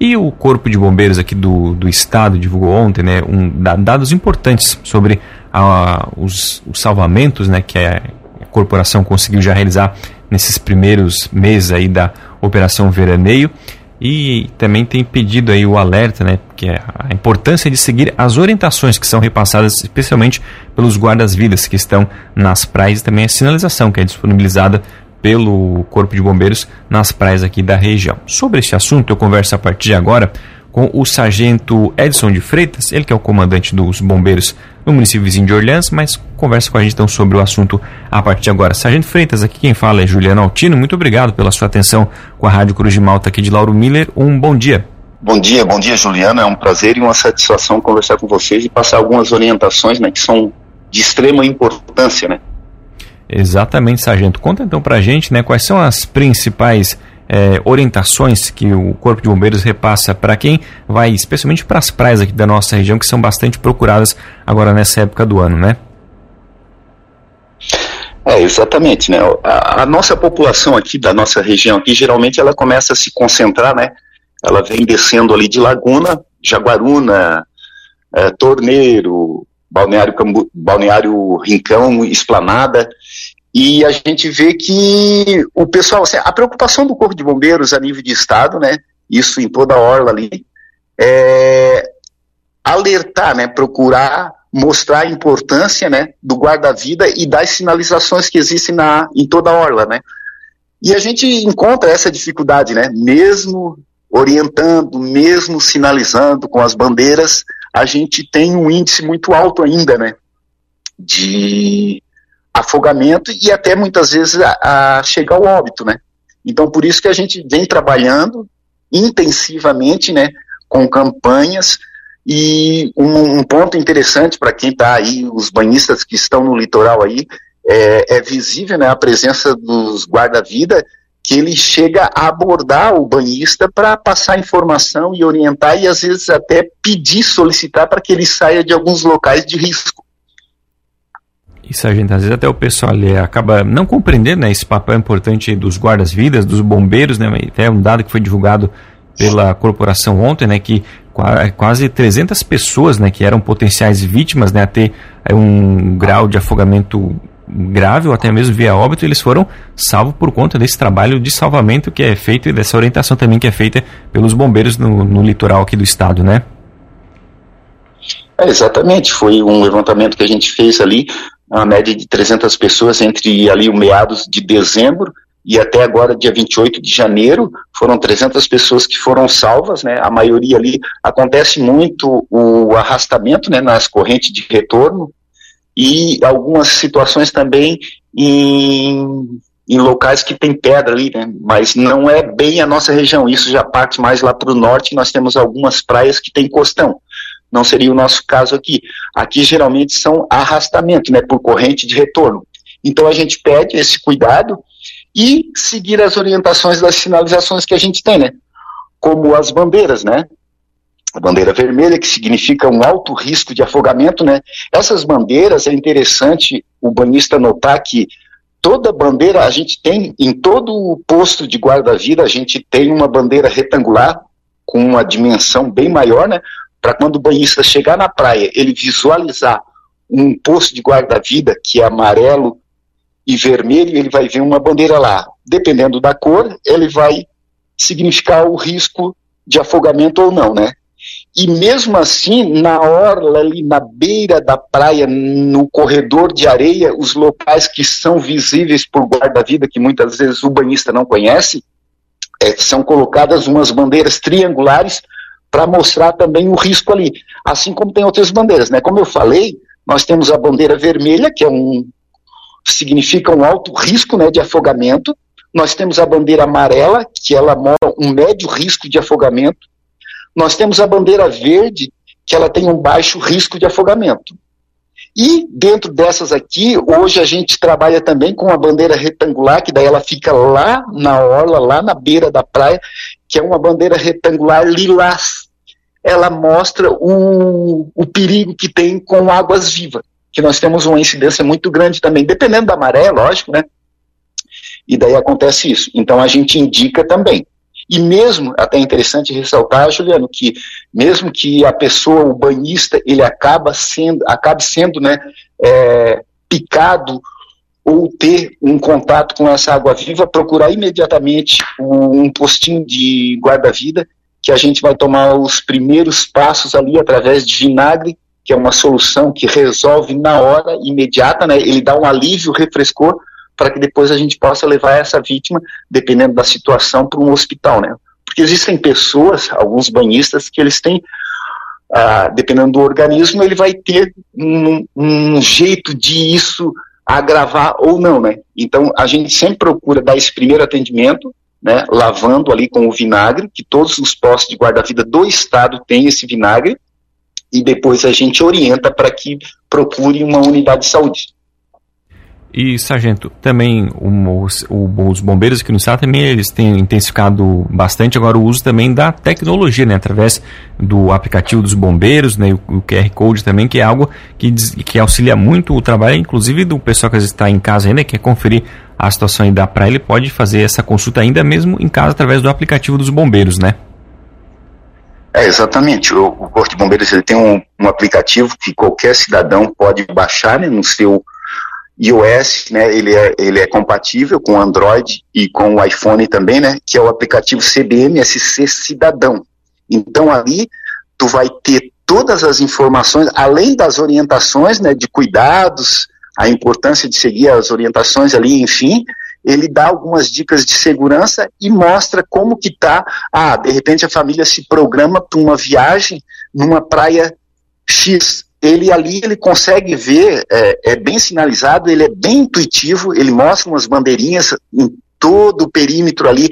E o Corpo de Bombeiros aqui do, do Estado divulgou ontem né, um, dados importantes sobre a, os, os salvamentos né, que a corporação conseguiu já realizar nesses primeiros meses aí da Operação Veraneio. E também tem pedido aí o alerta, né, que é a importância de seguir as orientações que são repassadas especialmente pelos guardas-vidas que estão nas praias. E também a sinalização que é disponibilizada pelo Corpo de Bombeiros nas praias aqui da região. Sobre esse assunto eu converso a partir de agora com o sargento Edson de Freitas, ele que é o comandante dos bombeiros no município vizinho de Orleans, mas conversa com a gente então sobre o assunto a partir de agora. Sargento Freitas, aqui quem fala é Juliano Altino, muito obrigado pela sua atenção com a Rádio Cruz de Malta aqui de Lauro Miller, um bom dia. Bom dia, bom dia Juliano, é um prazer e uma satisfação conversar com vocês e passar algumas orientações né, que são de extrema importância, né? Exatamente, Sargento. Conta então pra gente, né, quais são as principais é, orientações que o Corpo de Bombeiros repassa para quem vai, especialmente para as praias aqui da nossa região, que são bastante procuradas agora nessa época do ano, né? É, exatamente, né? A, a, nossa população aqui, da nossa região aqui, geralmente ela começa a se concentrar, né? Ela vem descendo ali de Laguna, Jaguaruna, é, Torneiro, Balneário, Cambu, Balneário Rincão, Esplanada, e a gente vê que o pessoal, assim, a preocupação do Corpo de Bombeiros a nível de Estado, né, isso em toda a orla ali, é alertar, né, procurar mostrar a importância, né, do guarda-vida e das sinalizações que existem na, em toda a orla, né. E a gente encontra essa dificuldade, né, mesmo orientando, mesmo sinalizando com as bandeiras, a gente tem um índice muito alto ainda, né, de afogamento e até muitas vezes a, a chegar ao óbito, né? Então, por isso que a gente vem trabalhando intensivamente, né, com campanhas e um, um ponto interessante para quem está aí, os banhistas que estão no litoral aí, é, é visível, né, a presença dos guarda-vida que ele chega a abordar o banhista para passar informação e orientar e às vezes até pedir, solicitar para que ele saia de alguns locais de risco. Isso, gente, às vezes até o pessoal ali acaba não compreendendo né, esse papel importante dos guardas-vidas, dos bombeiros, né, até um dado que foi divulgado pela corporação ontem, né, que quase 300 pessoas, né, que eram potenciais vítimas, né, a ter é, um grau de afogamento grave ou até mesmo via óbito, eles foram salvos por conta desse trabalho de salvamento que é feito e dessa orientação também que é feita pelos bombeiros no, no litoral aqui do estado, né? É, exatamente, foi um levantamento que a gente fez ali uma média de 300 pessoas entre ali o meados de dezembro e até agora, dia 28 de janeiro, foram 300 pessoas que foram salvas, né? A maioria ali acontece muito o arrastamento, né, nas correntes de retorno e algumas situações também em, em locais que tem pedra ali, né? Mas não é bem a nossa região. Isso já parte mais lá para o norte. Nós temos algumas praias que tem costão não seria o nosso caso aqui. Aqui geralmente são arrastamento, né, por corrente de retorno. Então a gente pede esse cuidado e seguir as orientações das sinalizações que a gente tem, né? Como as bandeiras, né? A bandeira vermelha, que significa um alto risco de afogamento, né? Essas bandeiras, é interessante o banhista notar que toda bandeira, a gente tem, em todo o posto de guarda-vida, a gente tem uma bandeira retangular, com uma dimensão bem maior, né? para quando o banhista chegar na praia, ele visualizar um posto de guarda-vida que é amarelo e vermelho, ele vai ver uma bandeira lá. Dependendo da cor, ele vai significar o risco de afogamento ou não, né? E mesmo assim, na orla ali, na beira da praia, no corredor de areia, os locais que são visíveis por guarda-vida, que muitas vezes o banhista não conhece, é, são colocadas umas bandeiras triangulares para mostrar também o risco ali, assim como tem outras bandeiras, né? Como eu falei, nós temos a bandeira vermelha, que é um significa um alto risco, né, de afogamento. Nós temos a bandeira amarela, que ela mostra um médio risco de afogamento. Nós temos a bandeira verde, que ela tem um baixo risco de afogamento. E dentro dessas aqui, hoje a gente trabalha também com a bandeira retangular, que daí ela fica lá na orla, lá na beira da praia, que é uma bandeira retangular lilás. Ela mostra o, o perigo que tem com águas vivas, que nós temos uma incidência muito grande também, dependendo da maré, lógico, né? E daí acontece isso. Então a gente indica também. E mesmo, até é interessante ressaltar, Juliano, que mesmo que a pessoa, o banhista, ele acaba sendo, acabe sendo né, é, picado ou ter um contato com essa água viva, procurar imediatamente um postinho de guarda-vida, que a gente vai tomar os primeiros passos ali através de vinagre, que é uma solução que resolve na hora, imediata, né? Ele dá um alívio, refrescor, para que depois a gente possa levar essa vítima, dependendo da situação, para um hospital, né? Porque existem pessoas, alguns banhistas, que eles têm, ah, dependendo do organismo, ele vai ter um, um jeito de isso agravar ou não, né? Então a gente sempre procura dar esse primeiro atendimento, né? Lavando ali com o vinagre, que todos os postos de guarda-vida do estado têm esse vinagre, e depois a gente orienta para que procure uma unidade de saúde. E, Sargento, também um, os, os, bombeiros aqui no estado também eles têm intensificado bastante agora o uso também da tecnologia, né? Através do aplicativo dos bombeiros, né? O, o QR Code também, que é algo que, que auxilia muito o trabalho, inclusive do pessoal que está em casa ainda, quer conferir a situação aí da praia, ele pode fazer essa consulta ainda mesmo em casa através do aplicativo dos bombeiros, né? É, exatamente. O, o Corpo de Bombeiros ele tem um, um aplicativo que qualquer cidadão pode baixar né, no seu iOS, né, ele é, ele é compatível com Android e com o iPhone também, né, que é o aplicativo CBMSC Cidadão. Então ali tu vai ter todas as informações, além das orientações, né, de cuidados, a importância de seguir as orientações ali, enfim, ele dá algumas dicas de segurança e mostra como que tá, ah, de repente a família se programa para uma viagem numa praia X, ele ali ele consegue ver, é, é, bem sinalizado, ele é bem intuitivo, ele mostra umas bandeirinhas em todo o perímetro ali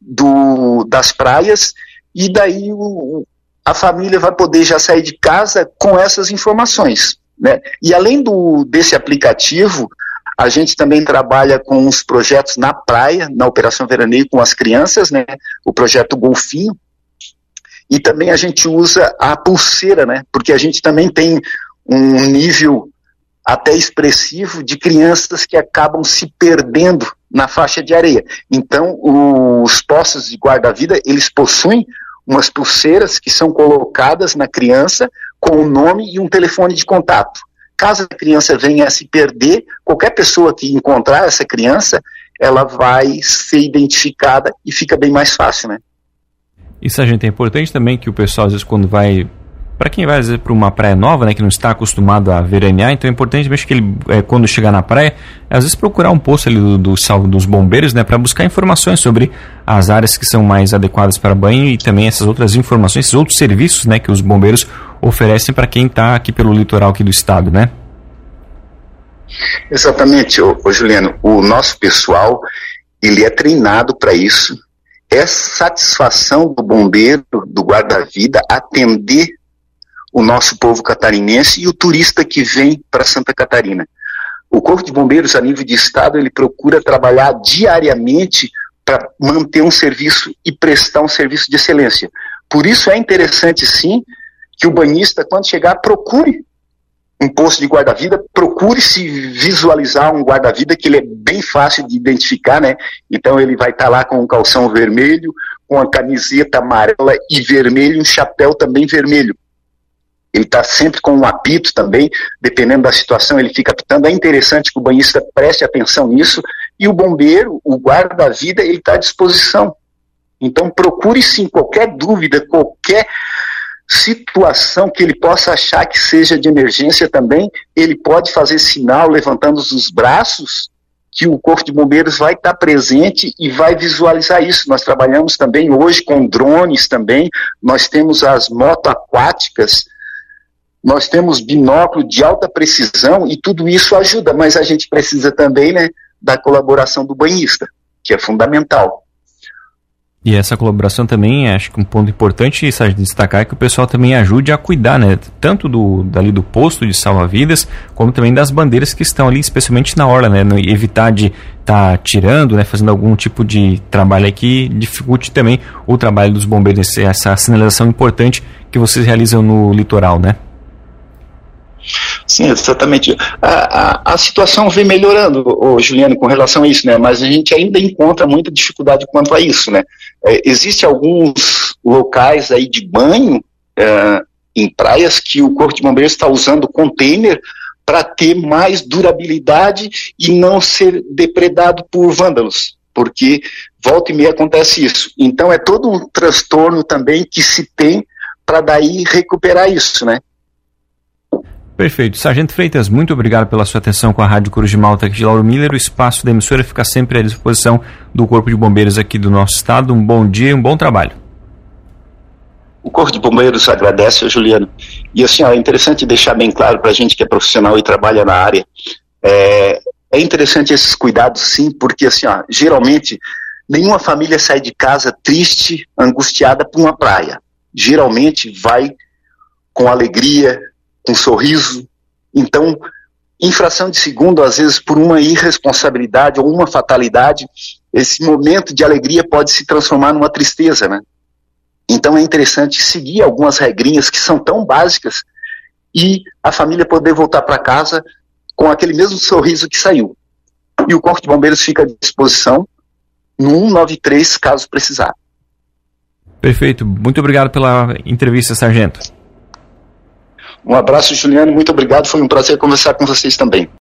do, das praias, e daí o, a família vai poder já sair de casa com essas informações. Né? E além do, desse aplicativo, a gente também trabalha com os projetos na praia, na Operação Veraneio com as crianças, né? o projeto Golfinho, e também a gente usa a pulseira, né? Porque a gente também tem um nível até expressivo de crianças que acabam se perdendo na faixa de areia. Então, os postos de guarda-vida, eles possuem umas pulseiras que são colocadas na criança com o nome e um telefone de contato. Caso a criança venha a se perder, qualquer pessoa que encontrar essa criança, ela vai ser identificada e fica bem mais fácil, né? Isso a gente é importante também que o pessoal às vezes quando vai para quem vai para uma praia nova, né, que não está acostumado a veranear, então é importante mesmo que ele, é, quando chegar na praia, às vezes procurar um posto ali do, do salvo dos bombeiros, né, para buscar informações sobre as áreas que são mais adequadas para banho e também essas outras informações, esses outros serviços, né, que os bombeiros oferecem para quem está aqui pelo litoral aqui do estado, né? Exatamente, ô Juliano, o nosso pessoal ele é treinado para isso é satisfação do bombeiro, do guarda-vida, atender o nosso povo catarinense e o turista que vem para Santa Catarina. O Corpo de Bombeiros, a nível de Estado, ele procura trabalhar diariamente para manter um serviço e prestar um serviço de excelência. Por isso é interessante, sim, que o banhista, quando chegar, procure um posto de guarda-vida, procure se visualizar um guarda-vida que ele é bem fácil de identificar, né? Então ele vai estar tá lá com um calção vermelho, com a camiseta amarela e vermelho, um chapéu também vermelho. Ele está sempre com um apito também, dependendo da situação, ele fica apitando. É interessante que o banhista preste atenção nisso. E o bombeiro, o guarda-vida, ele está à disposição. Então procure sim qualquer dúvida, qualquer situação que ele possa achar que seja de emergência também, ele pode fazer sinal levantando os braços que o Corpo de Bombeiros vai estar presente e vai visualizar isso. Nós trabalhamos também hoje com drones também, nós temos as moto aquáticas, nós temos binóculo de alta precisão e tudo isso ajuda, mas a gente precisa também né, da colaboração do banhista, que é fundamental. E essa colaboração também, acho que um ponto importante a destacar é que o pessoal também ajude a cuidar, né? Tanto do, dali do posto de salva-vidas, como também das bandeiras que estão ali, especialmente na orla, né? Evitar de estar tá tirando, né? Fazendo algum tipo de trabalho que dificulte também o trabalho dos bombeiros, essa sinalização importante que vocês realizam no litoral, né? Sim, exatamente. A, a, a, situação vem melhorando, ô, Juliano, com relação a isso, né? Mas a gente ainda encontra muita dificuldade quanto a isso, né? É, Existem alguns locais aí de banho é, em praias que o Corpo de Bombeiros está usando container para ter mais durabilidade e não ser depredado por vândalos, porque volta e meia acontece isso. Então é todo um transtorno também que se tem para daí recuperar isso, né? Perfeito. Sargento Freitas, muito obrigado pela sua atenção com a Rádio Cruz de Malta aqui de Lauro Miller. O espaço da emissora fica sempre à disposição do Corpo de Bombeiros aqui do nosso estado. Um bom dia e um bom trabalho. O Corpo de Bombeiros agradece, Juliano. E assim, ó, é interessante deixar bem claro para a gente que é profissional e trabalha na área. É, é interessante esses cuidados, sim, porque assim, ó, geralmente nenhuma família sai de casa triste, angustiada por uma praia. Geralmente vai com alegria, com sorriso. Então, infração de segundo, às vezes por uma irresponsabilidade ou uma fatalidade, esse momento de alegria pode se transformar numa tristeza, né? Então é interessante seguir algumas regrinhas que são tão básicas e a família poder voltar para casa com aquele mesmo sorriso que saiu. E o Corpo de Bombeiros fica à disposição no 193 caso precisar. Perfeito. Muito obrigado pela entrevista, Sargento. Um abraço, Juliano. Muito obrigado. Foi um prazer conversar com vocês também.